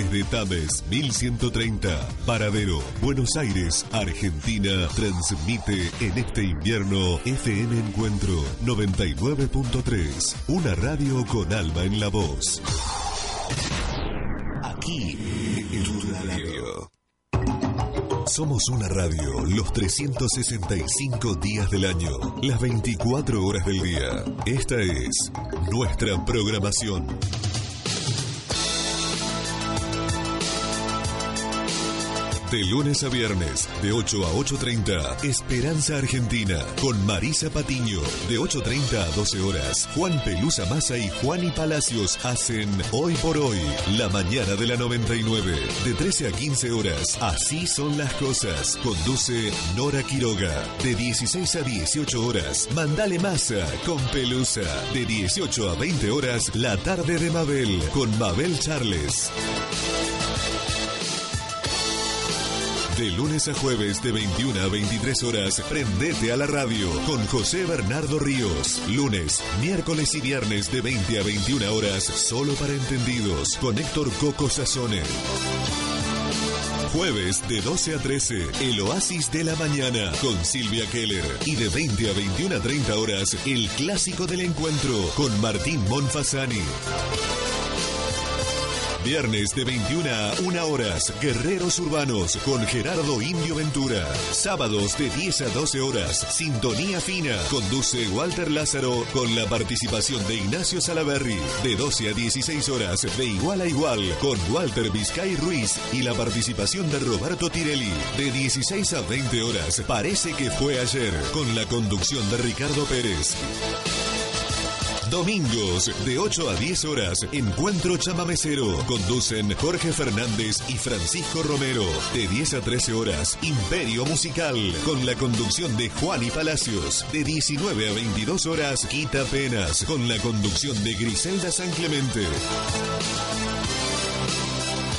Desde Tames 1130, Paradero, Buenos Aires, Argentina, transmite en este invierno FM Encuentro 99.3, una radio con alma en la voz. Aquí en tu radio. Somos una radio los 365 días del año, las 24 horas del día. Esta es nuestra programación. De lunes a viernes, de 8 a 8.30, Esperanza Argentina, con Marisa Patiño, de 8.30 a 12 horas. Juan Pelusa Massa y Juani Palacios hacen Hoy por Hoy, la mañana de la 99, de 13 a 15 horas. Así son las cosas. Conduce Nora Quiroga, de 16 a 18 horas. Mandale Massa, con Pelusa, de 18 a 20 horas. La tarde de Mabel, con Mabel Charles. De lunes a jueves de 21 a 23 horas, prendete a la radio con José Bernardo Ríos. Lunes, miércoles y viernes de 20 a 21 horas, solo para entendidos, con Héctor Coco Sazone. Jueves de 12 a 13, el Oasis de la Mañana con Silvia Keller. Y de 20 a 21 a 30 horas, el clásico del encuentro con Martín Monfasani. Viernes de 21 a 1 horas, Guerreros Urbanos con Gerardo Indio Ventura. Sábados de 10 a 12 horas, Sintonía Fina. Conduce Walter Lázaro con la participación de Ignacio Salaberry. De 12 a 16 horas, de igual a igual, con Walter Vizcay Ruiz y la participación de Roberto Tirelli. De 16 a 20 horas, parece que fue ayer, con la conducción de Ricardo Pérez. Domingos de 8 a 10 horas, Encuentro Chamamecero. Conducen Jorge Fernández y Francisco Romero. De 10 a 13 horas, Imperio Musical. Con la conducción de Juan y Palacios. De 19 a 22 horas, Quita Penas. Con la conducción de Griselda San Clemente.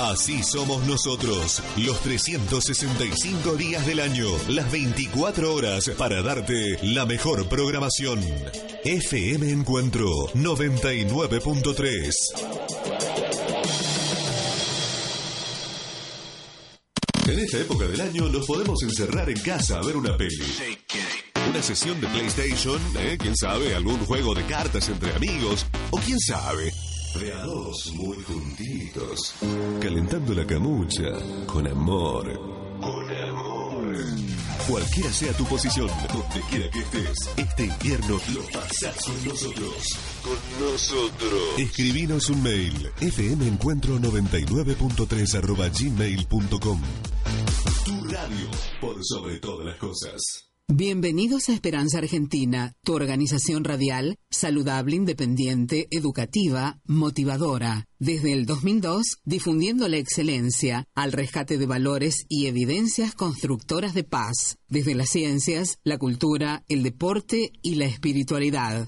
Así somos nosotros, los 365 días del año, las 24 horas para darte la mejor programación. FM Encuentro 99.3. En esta época del año nos podemos encerrar en casa a ver una peli. Una sesión de PlayStation, ¿eh? quién sabe, algún juego de cartas entre amigos, o quién sabe, de dos muy juntitos, calentando la camucha, con amor. Con amor. Cualquiera sea tu posición, donde quiera que estés, este invierno lo pasás con nosotros. Con nosotros. Escribinos un mail, fmencuentro99.3 arroba gmail.com. Tu radio, por sobre todas las cosas. Bienvenidos a Esperanza Argentina, tu organización radial, saludable, independiente, educativa, motivadora. Desde el 2002, difundiendo la excelencia al rescate de valores y evidencias constructoras de paz, desde las ciencias, la cultura, el deporte y la espiritualidad,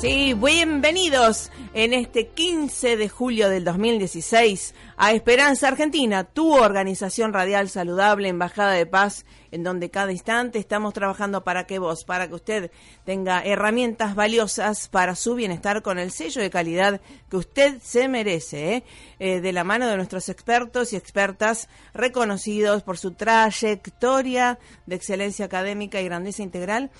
Sí, bienvenidos. en este 15 de julio del 2016 a Esperanza Argentina, tu organización radial saludable, Embajada de Paz, en donde cada instante estamos trabajando para que vos, para que usted tenga herramientas valiosas para su bienestar con el sello de calidad que usted se merece, ¿eh? Eh, de la mano de nuestros expertos y expertas reconocidos por su trayectoria de excelencia académica y grandeza integral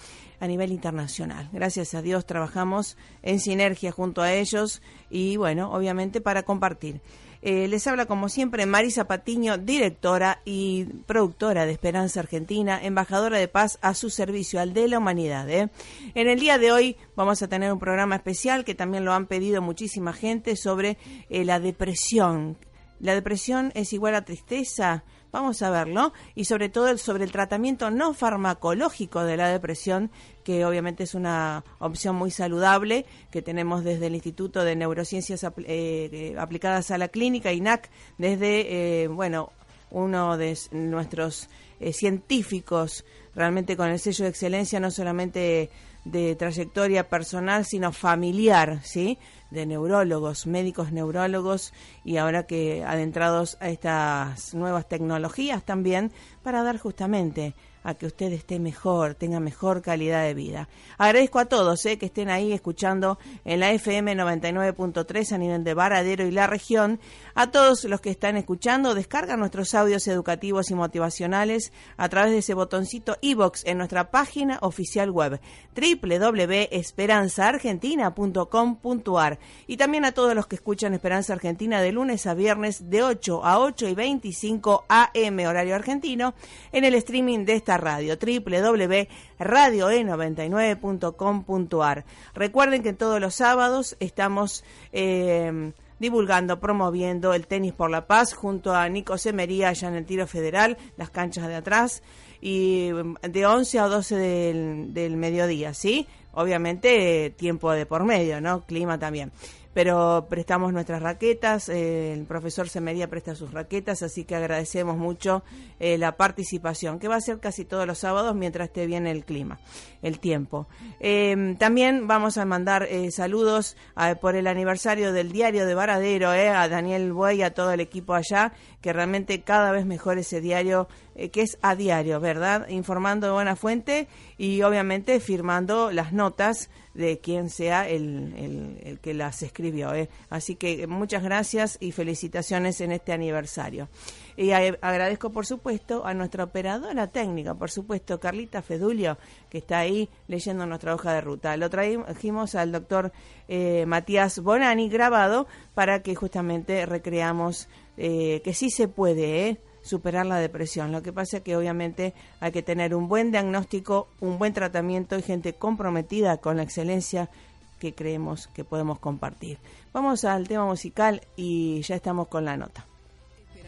a nivel internacional. Gracias a Dios trabajamos en sinergia junto a ellos y bueno, obviamente para compartir. Eh, les habla como siempre Marisa Patiño, directora y productora de Esperanza Argentina, embajadora de paz a su servicio, al de la humanidad. ¿eh? En el día de hoy vamos a tener un programa especial que también lo han pedido muchísima gente sobre eh, la depresión. ¿La depresión es igual a tristeza? Vamos a verlo. Y sobre todo sobre el tratamiento no farmacológico de la depresión, que obviamente es una opción muy saludable que tenemos desde el Instituto de Neurociencias eh, eh, Aplicadas a la Clínica, INAC, desde, eh, bueno, uno de nuestros científicos realmente con el sello de excelencia, no solamente de trayectoria personal, sino familiar, ¿sí? de neurólogos, médicos neurólogos y ahora que adentrados a estas nuevas tecnologías también para dar justamente a que usted esté mejor, tenga mejor calidad de vida. Agradezco a todos eh, que estén ahí escuchando en la FM 99.3 a nivel de Varadero y la región. A todos los que están escuchando, descargan nuestros audios educativos y motivacionales a través de ese botoncito iBox en nuestra página oficial web www.esperanzaargentina.com.ar y también a todos los que escuchan Esperanza Argentina de lunes a viernes de 8 a 8 y 25 AM horario argentino en el streaming de esta radio, www.radioe99.com.ar. Recuerden que todos los sábados estamos eh, divulgando, promoviendo el tenis por la paz junto a Nico Semería allá en el tiro federal, las canchas de atrás, y mm, de 11 a 12 del, del mediodía, ¿sí? Obviamente tiempo de por medio, ¿no? Clima también pero prestamos nuestras raquetas, eh, el profesor Semería presta sus raquetas, así que agradecemos mucho eh, la participación, que va a ser casi todos los sábados mientras esté bien el clima, el tiempo. Em, también vamos a mandar eh, saludos por el aniversario del diario de Varadero, a Daniel Buey, a todo el equipo allá, que realmente cada vez mejor ese diario, que es a diario, ¿verdad? Informando de buena fuente y obviamente firmando las notas de quien sea el, el, que las escribió. ¿eh? Así que muchas gracias y felicitaciones en este aniversario. Y agradezco, por supuesto, a nuestra operadora técnica, por supuesto, Carlita Fedulio, que está ahí leyendo nuestra hoja de ruta. Lo trajimos al doctor eh, Matías Bonani grabado para que justamente recreamos eh, que sí se puede, ¿eh? Superar la depresión. Lo que pasa es que obviamente hay que tener un buen diagnóstico, un buen tratamiento y gente comprometida con la excelencia que creemos que podemos compartir. Vamos al tema musical y ya estamos con la nota.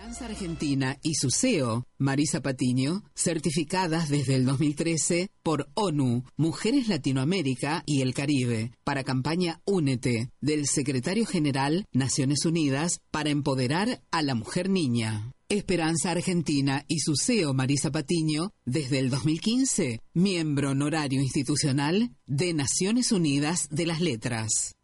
Esperanza Argentina y su CEO, Marisa Patiño, certificadas desde el 2013 por ONU, Mujeres Latinoamérica y el Caribe, para campaña Únete, del Secretario General Naciones Unidas para empoderar a la mujer niña. Esperanza Argentina y su CEO Marisa Patiño, desde el 2015, miembro honorario institucional de Naciones Unidas de las Letras.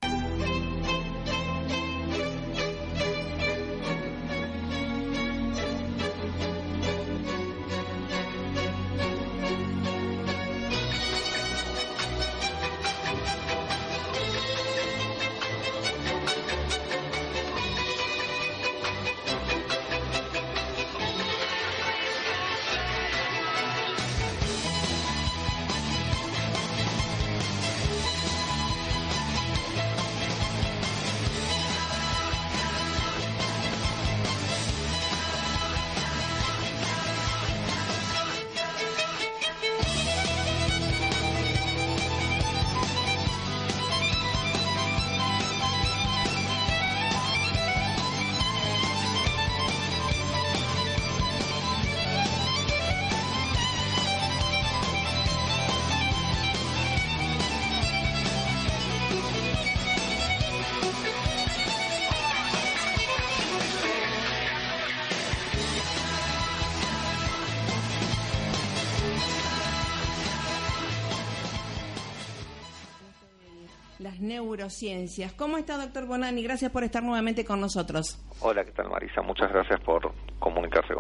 Neurociencias. ¿Cómo está, doctor Bonani? Gracias por estar nuevamente con nosotros. Hola, ¿qué tal, Marisa? Muchas gracias por comunicarse.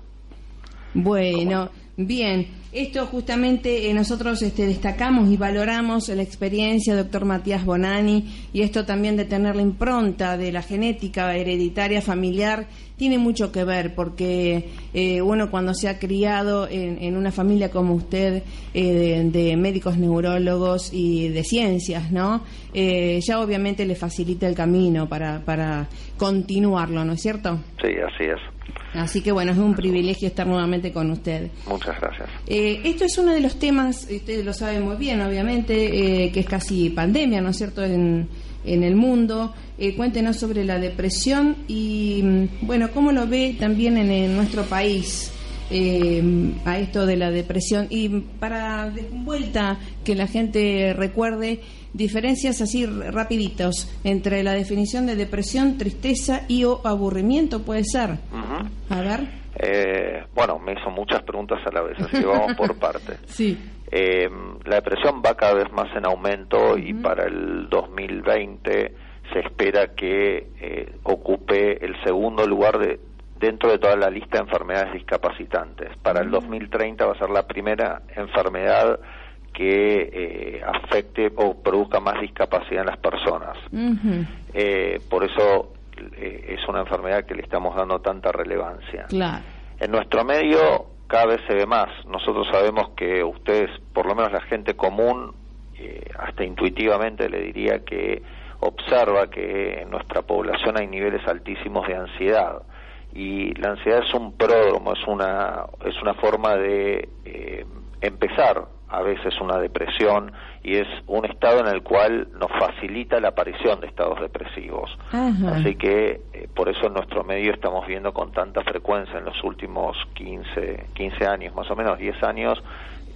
Bueno, bien, esto justamente eh, nosotros este, destacamos y valoramos la experiencia del doctor Matías Bonani y esto también de tener la impronta de la genética hereditaria familiar tiene mucho que ver porque eh, uno cuando se ha criado en, una familia como usted eh, de, médicos neurólogos y de ciencias, ¿no? ya obviamente le facilita el camino para, para continuarlo, ¿no es cierto? Sí, así es. Así que bueno, es un privilegio estar nuevamente con usted. Muchas gracias. Eh, esto es uno de los temas, usted lo sabe muy bien, obviamente, eh, que es casi pandemia, ¿no es cierto?, en, en el mundo. Eh, cuéntenos sobre la depresión y, mm, bueno, cómo lo ve también en, nuestro país. A esto de la depresión y para de vuelta que la gente recuerde diferencias así rapiditos entre la definición de depresión, tristeza y o aburrimiento, puede ser. A ver. Eh, bueno, me hizo muchas preguntas a la vez, así que vamos por partes. Sí. Eh, la depresión va cada vez más en aumento y para el 2020 se espera que eh, ocupe el segundo lugar de, dentro de toda la lista de enfermedades discapacitantes. Para el 2030 va a ser la primera enfermedad que eh, afecte o produzca más discapacidad en las personas. Eh, por eso eh, es una enfermedad que le estamos dando tanta relevancia. En nuestro medio cada vez se ve más. Nosotros sabemos que ustedes, por lo menos la gente común, hasta intuitivamente le diría que observa que en nuestra población hay niveles altísimos de ansiedad y la ansiedad es un pródromo, es una es una forma de empezar a veces una depresión y es un estado en el cual nos facilita la aparición de estados depresivos. Así que eh, por eso en nuestro medio estamos viendo con tanta frecuencia en los últimos 15, 15 años, más o menos 10 años,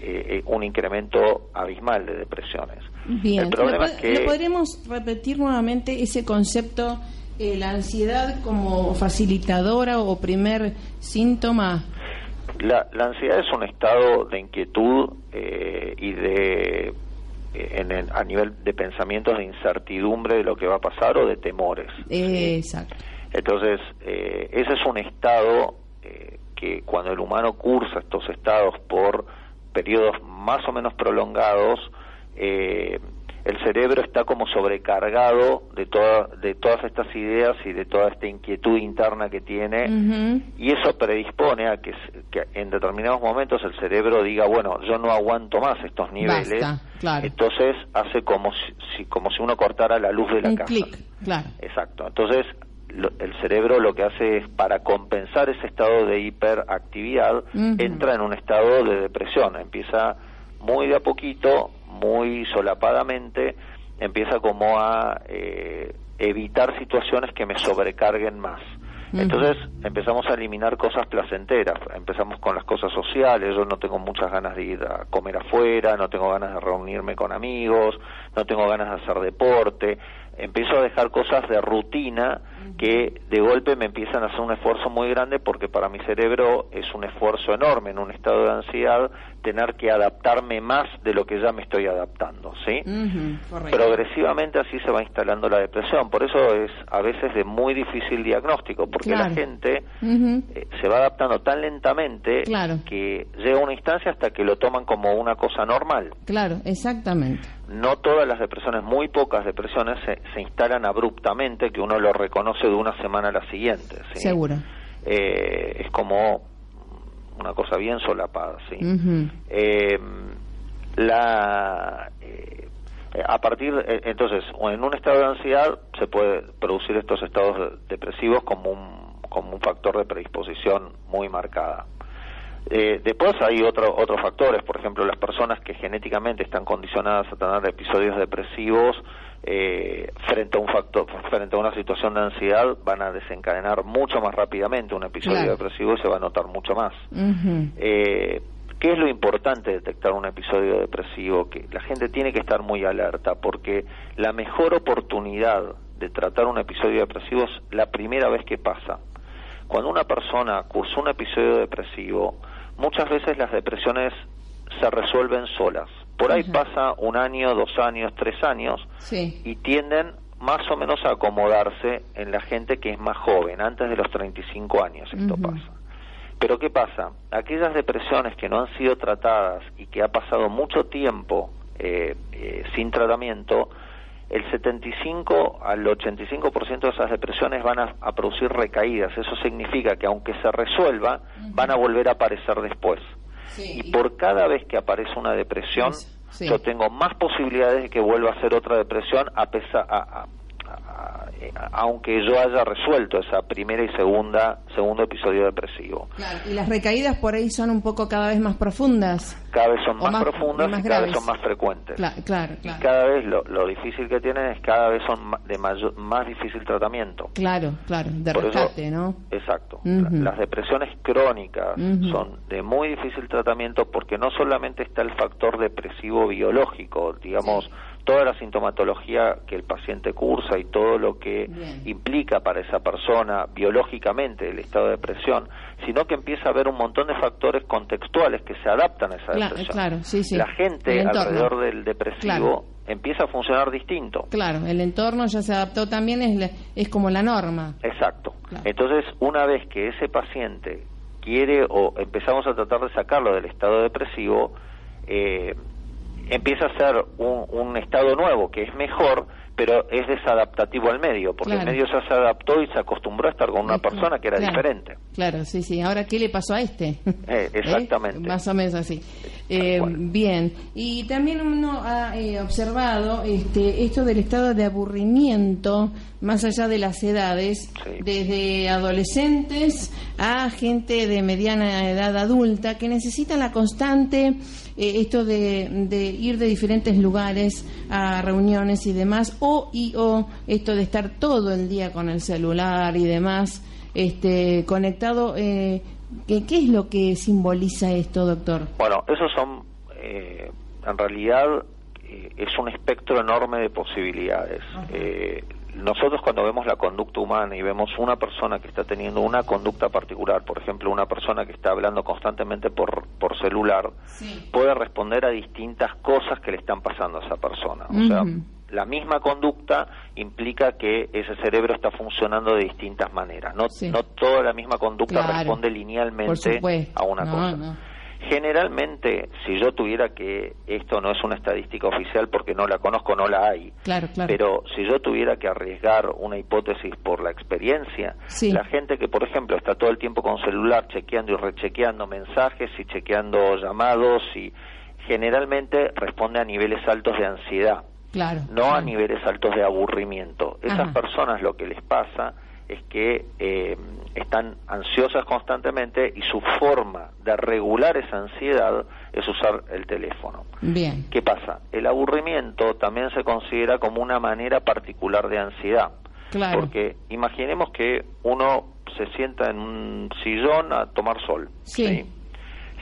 eh, eh, un incremento abismal de depresiones. Bien, El problema es que... podríamos repetir nuevamente ese concepto, la ansiedad como facilitadora o primer síntoma? La, ansiedad es un estado de inquietud eh, y de eh, a nivel de pensamientos de incertidumbre de lo que va a pasar o de temores. Exacto. Entonces, eh, ese es un estado que cuando el humano cursa estos estados por periodos más o menos prolongados, eh, el cerebro está como sobrecargado de, toda, de todas estas ideas y de toda esta inquietud interna que tiene y eso predispone a que, en determinados momentos el cerebro diga, bueno, yo no aguanto más estos niveles, entonces hace como si, como si uno cortara la luz de la casa. claro. Exacto. Entonces el cerebro lo que hace es para compensar ese estado de hiperactividad, entra en un estado de depresión, empieza muy de a poquito muy solapadamente, empieza como a eh, evitar situaciones que me sobrecarguen más. Entonces empezamos a eliminar cosas placenteras, empezamos con las cosas sociales, yo no tengo muchas ganas de ir a comer afuera, no tengo ganas de reunirme con amigos, no tengo ganas de hacer deporte, empiezo a dejar cosas de rutina que de golpe me empiezan a hacer un esfuerzo muy grande porque para mi cerebro es un esfuerzo enorme en un estado de ansiedad tener que adaptarme más de lo que ya me estoy adaptando, ¿sí? Progresivamente así se va instalando la depresión, por eso es a veces de muy difícil diagnóstico, porque la gente eh, se va adaptando tan lentamente que llega una instancia hasta que lo toman como una cosa normal. Claro, exactamente. No todas las depresiones, muy pocas depresiones se, se instalan abruptamente, que uno lo reconoce de una semana a la siguiente. Seguro. Eh, es como una cosa bien solapada, sí. Eh, la eh, a partir entonces en un estado de ansiedad se puede producir estos estados depresivos como un como un factor de predisposición muy marcada eh, después hay otro, otros factores, por ejemplo, las personas que genéticamente están condicionadas a tener episodios depresivos eh, frente a un factor, frente a una situación de ansiedad, van a desencadenar mucho más rápidamente un episodio depresivo y se va a notar mucho más. eh, ¿Qué es lo importante de detectar un episodio depresivo? Que la gente tiene que estar muy alerta porque la mejor oportunidad de tratar un episodio depresivo es la primera vez que pasa. Cuando una persona cursa un episodio depresivo, muchas veces las depresiones se resuelven solas. Por ahí pasa un año, dos años, tres años y tienden más o menos a acomodarse en la gente que es más joven, antes de los 35 años esto pasa. Pero ¿qué pasa? Aquellas depresiones que no han sido tratadas y que ha pasado mucho tiempo eh, eh, sin tratamiento, el 75 al 85% de esas depresiones van a, producir recaídas. Eso significa que aunque se resuelva, van a volver a aparecer después. Y por cada vez que aparece una depresión, yo tengo más posibilidades de que vuelva a ser otra depresión a pesar, a, eh, aunque yo haya resuelto esa primera y segunda segundo episodio depresivo. y las recaídas por ahí son un poco cada vez más profundas. Cada vez son más, profundas y, cada vez son más frecuentes. Claro, Y cada vez lo, difícil que tienen es cada vez son de más difícil tratamiento. Claro, claro, de rescate, ¿no? Exacto. Las depresiones crónicas son de muy difícil tratamiento porque no solamente está el factor depresivo biológico, digamos, toda la sintomatología que el paciente cursa y todo lo que implica para esa persona biológicamente el estado de depresión, sino que empieza a haber un montón de factores contextuales que se adaptan a esa depresión. La gente alrededor del depresivo empieza a funcionar distinto. Claro, el entorno ya se adaptó también, es, es como la norma. Exacto. Entonces, una vez que ese paciente quiere o empezamos a tratar de sacarlo del estado depresivo, eh, empieza a ser un, un estado nuevo que es mejor, pero es desadaptativo al medio, porque el medio ya se adaptó y se acostumbró a estar con una persona que era diferente. Claro, sí, sí. Ahora, ¿qué le pasó a este? Eh, ¿Eh? exactamente. Más o menos así. Eh, bien. Y también uno ha observado este, esto del estado de aburrimiento, más allá de las edades, desde adolescentes a gente de mediana edad adulta, que necesitan la constante esto de, de, ir de diferentes lugares a reuniones y demás, o y o esto de estar todo el día con el celular y demás, este, conectado. Eh, ¿qué, ¿Qué es lo que simboliza esto, doctor? Bueno, esos son, eh, en realidad, eh, es un espectro enorme de posibilidades. Eh, nosotros cuando vemos la conducta humana y vemos una persona que está teniendo una conducta particular, por ejemplo, una persona que está hablando constantemente por, por celular, puede responder a distintas cosas que le están pasando a esa persona. O sea, la misma conducta implica que ese cerebro está funcionando de distintas maneras. No, no toda la misma conducta responde linealmente a una cosa. Generalmente, si yo tuviera que, esto no es una estadística oficial porque no la conozco, no la hay, pero si yo tuviera que arriesgar una hipótesis por la experiencia, la gente que, por ejemplo, está todo el tiempo con celular chequeando y rechequeando mensajes y chequeando llamados y generalmente responde a niveles altos de ansiedad, no a niveles altos de aburrimiento. Esas personas lo que les pasa es que eh, están ansiosas constantemente y su forma de regular esa ansiedad es usar el teléfono. Bien. ¿Qué pasa? El aburrimiento también se considera como una manera particular de ansiedad. Claro. Porque imaginemos que uno se sienta en un sillón a tomar sol. Sí.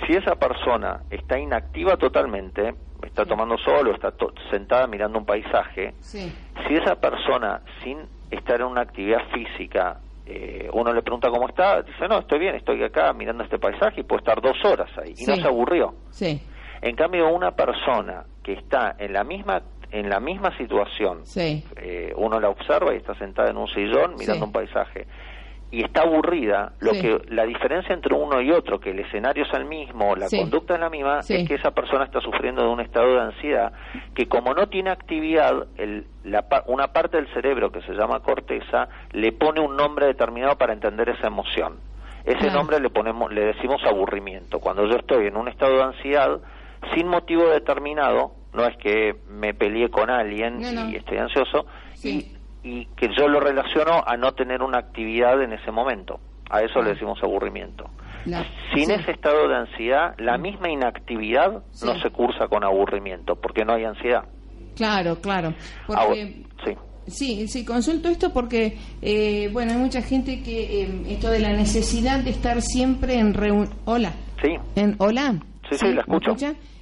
Si esa persona está inactiva totalmente, está tomando sol o está sentada mirando un paisaje, sí. si esa persona sin estar en una actividad física, eh, uno le pregunta cómo está, dice, no, estoy bien, estoy acá mirando este paisaje y puede estar dos horas ahí, y no se aburrió. Sí. En cambio, una persona que está en la misma en la misma situación, eh, uno la observa y está sentada en un sillón mirando un paisaje, y está aburrida, lo que la diferencia entre uno y otro, que el escenario es el mismo, la conducta es la misma, es que esa persona está sufriendo de un estado de ansiedad que como no tiene actividad, el, la, una parte del cerebro que se llama corteza le pone un nombre determinado para entender esa emoción. Ese nombre le ponemos, le decimos aburrimiento. Cuando yo estoy en un estado de ansiedad sin motivo determinado, no es que me peleé con alguien y estoy ansioso, y y que yo lo relaciono a no tener una actividad en ese momento. A eso le decimos aburrimiento. Sin ese estado de ansiedad, la misma inactividad no se cursa con aburrimiento, porque no hay ansiedad. Claro, claro. Porque, sí. Sí, sí, consulto esto porque, eh, bueno, hay mucha gente que eh, esto de la necesidad de estar siempre en reunión. Hola. Sí. En, hola. Sí, sí, la escucho.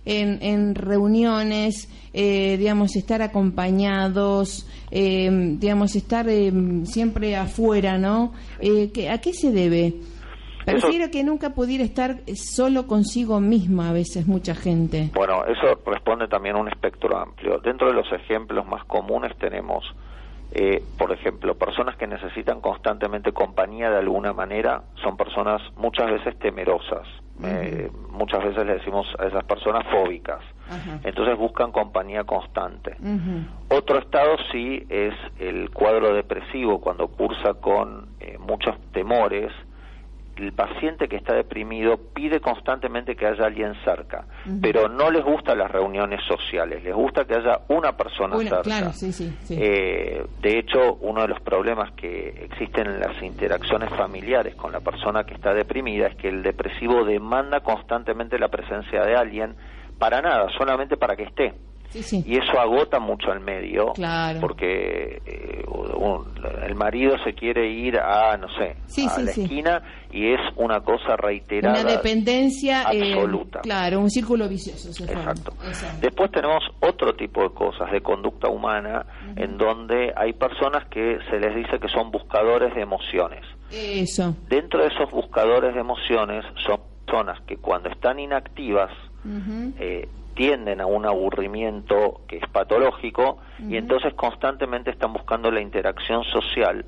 En, en reuniones, eh, digamos, estar acompañados, eh, digamos, estar eh, siempre afuera, ¿no? ¿A qué se debe? Prefiero que nunca pudiera estar solo consigo misma a veces mucha gente. Bueno, eso responde también a un espectro amplio. Dentro de los ejemplos más comunes tenemos, eh, por ejemplo, personas que necesitan constantemente compañía de alguna manera, son personas muchas veces temerosas. Eh, muchas veces le decimos a esas personas fóbicas. Entonces buscan compañía constante. Otro estado sí es el cuadro depresivo, cuando cursa con eh, muchos temores, el paciente que está deprimido pide constantemente que haya alguien cerca, pero no les gustan las reuniones sociales, les gusta que haya una persona cerca. Eh, de hecho, uno de los problemas que existen en las interacciones familiares con la persona que está deprimida es que el depresivo demanda constantemente la presencia de alguien para nada, solamente para que esté. Y eso agota mucho al medio, porque eh, el marido se quiere ir a, no sé, a la esquina y es una cosa reiterada. Una dependencia eh, absoluta. claro, un círculo vicioso. Exacto. Después tenemos otro tipo de cosas de conducta humana en donde hay personas que se les dice que son buscadores de emociones. Eso. Dentro de esos buscadores de emociones son personas que cuando están inactivas eh, tienden a un aburrimiento que es patológico y entonces constantemente están buscando la interacción social.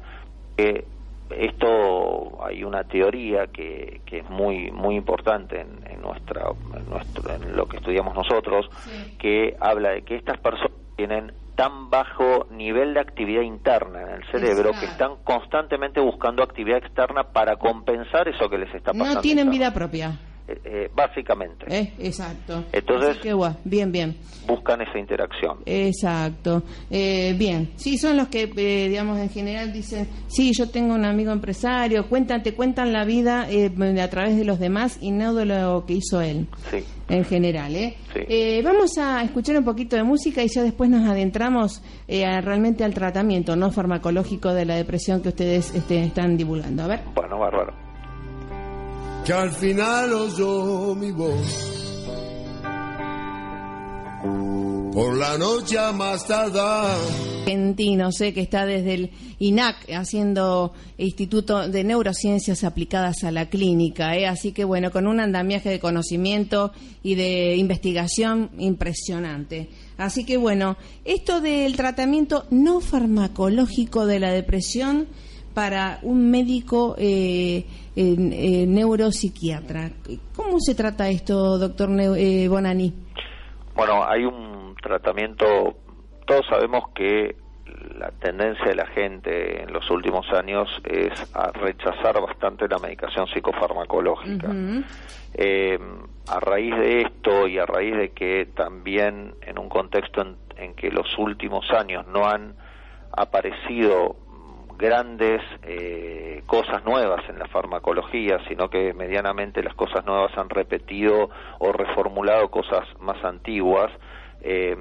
Eh, esto hay una teoría que, que es muy muy importante en, nuestra en, nuestro, en lo que estudiamos nosotros que habla de que estas personas tienen tan bajo nivel de actividad interna en el cerebro que están constantemente buscando actividad externa para compensar eso que les está pasando. No tienen vida propia. Eh, eh, básicamente. Eh, exacto. Entonces, bien, bien. Buscan esa interacción. Exacto. bien, sí, son los que, digamos, en general dicen, sí, yo tengo un amigo empresario, cuentan, te cuentan la vida a través de los demás y no de lo que hizo él. Sí. En general, ¿eh? vamos a escuchar un poquito de música y ya después nos adentramos realmente al tratamiento no farmacológico de la depresión que ustedes este, están divulgando. A ver. Bueno, bárbaro que al final oyó mi voz. Por la noche más tarde. Argentino, sé que está desde el INAC haciendo Instituto de Neurociencias aplicadas a la clínica, ¿eh? así que bueno, con un andamiaje de conocimiento y de investigación impresionante. Así que bueno, esto del tratamiento no farmacológico de la depresión para un médico eh, neuropsiquiatra. ¿Cómo se trata esto, doctor eh, Bonani? Bueno, hay un tratamiento, todos sabemos que la tendencia de la gente en los últimos años es a rechazar bastante la medicación psicofarmacológica. Eh, a raíz de esto y a raíz de que también en un contexto en que los últimos años no han aparecido grandes eh, cosas nuevas en la farmacología, sino que medianamente las cosas nuevas han repetido o reformulado cosas más antiguas. Eh,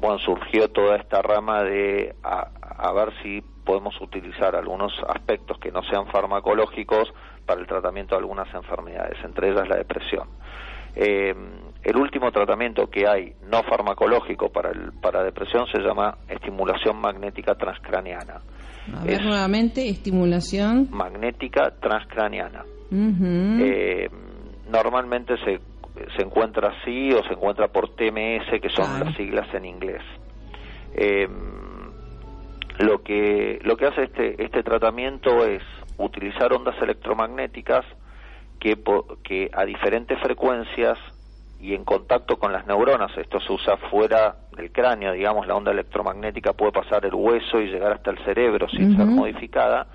bueno, surgió toda esta rama de a, ver si podemos utilizar algunos aspectos que no sean farmacológicos para el tratamiento de algunas enfermedades, entre ellas la depresión. Eh, el último tratamiento que hay no farmacológico para, el, para depresión se llama estimulación magnética transcraniana. A ver, nuevamente, estimulación. Magnética transcraniana. Eh, normalmente se, se encuentra así o se encuentra por TMS, que son las siglas en inglés. Eh, lo que lo que hace este este tratamiento es utilizar ondas electromagnéticas que, que a diferentes frecuencias y en contacto con las neuronas, esto se usa fuera del cráneo, digamos, la onda electromagnética puede pasar el hueso y llegar hasta el cerebro sin ser modificada,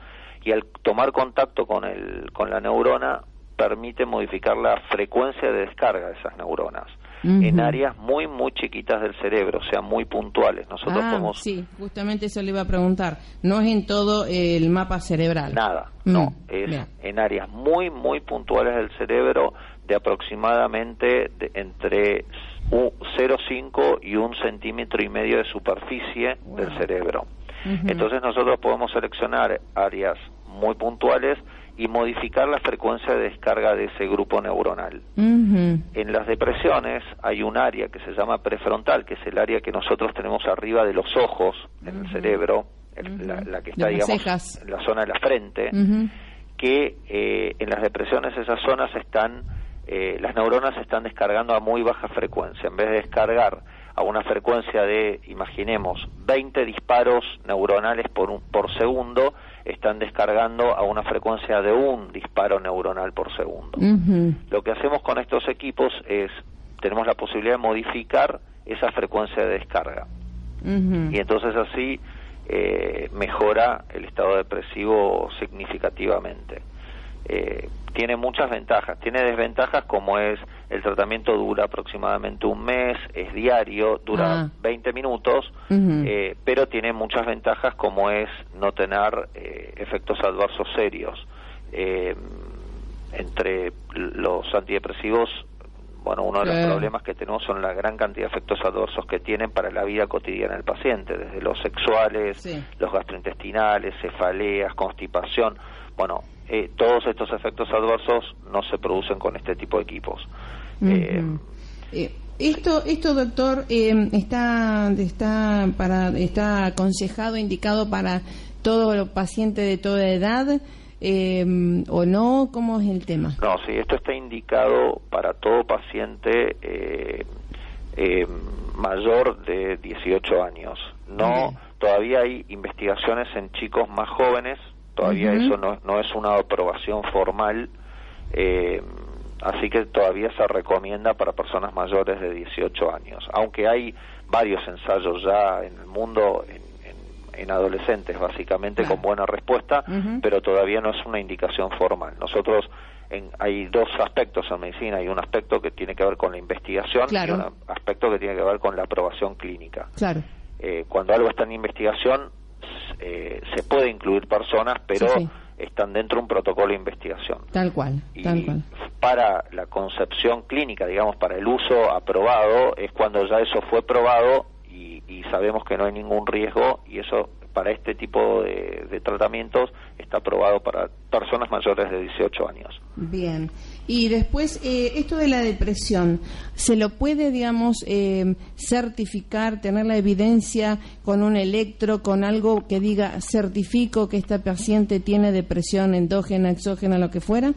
y al tomar contacto con, el, con la neurona permite modificar la frecuencia de descarga de esas neuronas en áreas muy, muy chiquitas del cerebro, o sea, muy puntuales. Nosotros ah, podemos... Sí, justamente eso le iba a preguntar. No es en todo el mapa cerebral. Nada, no. Mm, es en áreas muy, muy puntuales del cerebro de aproximadamente entre 0,5 y un centímetro y medio de superficie del cerebro. Entonces nosotros podemos seleccionar áreas muy puntuales y modificar la frecuencia de descarga de ese grupo neuronal. En las depresiones hay un área que se llama prefrontal, que es el área que nosotros tenemos arriba de los ojos en el cerebro, la, que está, digamos, en la zona de la frente que eh, en las depresiones esas zonas están, eh, las neuronas están descargando a muy baja frecuencia. En vez de descargar a una frecuencia de, imaginemos, 20 disparos neuronales por, un, por segundo, están descargando a una frecuencia de un disparo neuronal por segundo. Lo que hacemos con estos equipos es, tenemos la posibilidad de modificar esa frecuencia de descarga. Y entonces así eh, mejora el estado depresivo significativamente. Eh, tiene muchas ventajas, tiene desventajas como es el tratamiento dura aproximadamente un mes, es diario, dura 20 ah. minutos, eh, pero tiene muchas ventajas como es no tener eh, efectos adversos serios. Eh, entre los antidepresivos, bueno, uno de los problemas que tenemos son la gran cantidad de efectos adversos que tienen para la vida cotidiana del paciente, desde los sexuales, los gastrointestinales, cefaleas, constipación. Bueno, eh, todos estos efectos adversos no se producen con este tipo de equipos. Eh, eh, esto, esto doctor, está, está, para, está aconsejado, indicado para todo paciente de toda edad o no, ¿cómo es el tema? No, sí, esto está indicado para todo paciente mayor de 18 años. No, todavía hay investigaciones en chicos más jóvenes Todavía eso no, no, es una aprobación formal, eh, así que todavía se recomienda para personas mayores de 18 años, aunque hay varios ensayos ya en el mundo en, adolescentes básicamente con buena respuesta, pero todavía no es una indicación formal. Nosotros en, hay dos aspectos en medicina, hay un aspecto que tiene que ver con la investigación y un aspecto que tiene que ver con la aprobación clínica. Claro. Eh, cuando algo está en investigación, eh, se puede incluir personas, pero están dentro de un protocolo de investigación. Tal cual, y tal cual. Para la concepción clínica, digamos, para el uso aprobado, es cuando ya eso fue probado y, sabemos que no hay ningún riesgo y eso para este tipo de, de tratamientos está aprobado para personas mayores de 18 años. Bien. Y después, eh, esto de la depresión, ¿se lo puede, digamos, eh, certificar, tener la evidencia con un electro, con algo que diga, certifico que esta paciente tiene depresión endógena, exógena, lo que fuera?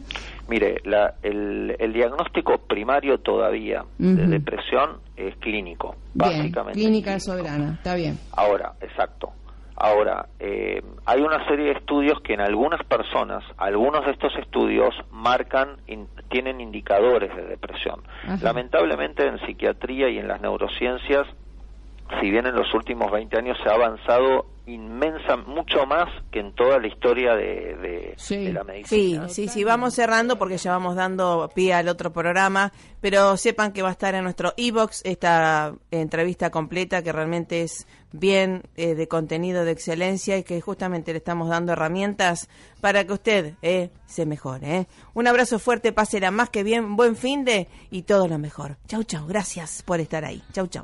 Mire, el, diagnóstico primario todavía de depresión es clínico, básicamente. Clínica soberana, está bien. Ahora, exacto. Ahora, eh, hay una serie de estudios que en algunas personas, algunos de estos estudios marcan, tienen indicadores de depresión. Lamentablemente en psiquiatría y en las neurociencias, si bien en los últimos 20 años se ha avanzado inmensa, mucho más que en toda la historia de, la medicina. Sí, sí, sí, vamos cerrando porque ya vamos dando pie al otro programa, pero sepan que va a estar en nuestro e-box esta entrevista completa que realmente es bien eh, de contenido de excelencia y que justamente le estamos dando herramientas para que usted eh, se mejore. Eh. Un abrazo fuerte, pásela más que bien, buen fin de y todo lo mejor. Chau, chau, gracias por estar ahí. Chau, chau.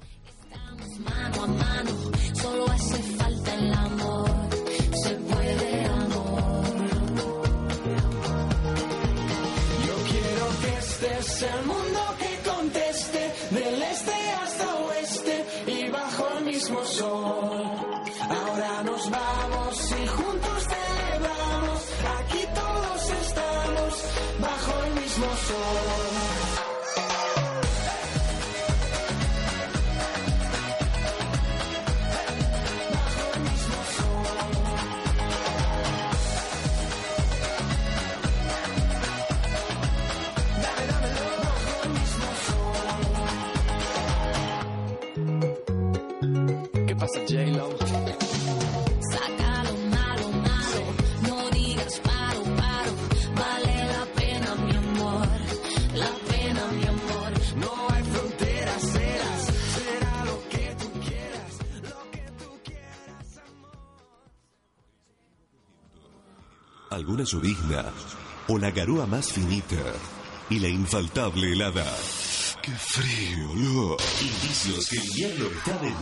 Este el mundo que conteste, del este hasta oeste y bajo el mismo sol. Ahora nos vamos. O la garúa más finita y la infaltable helada. ¡Qué frío! Indicios que el hielo está de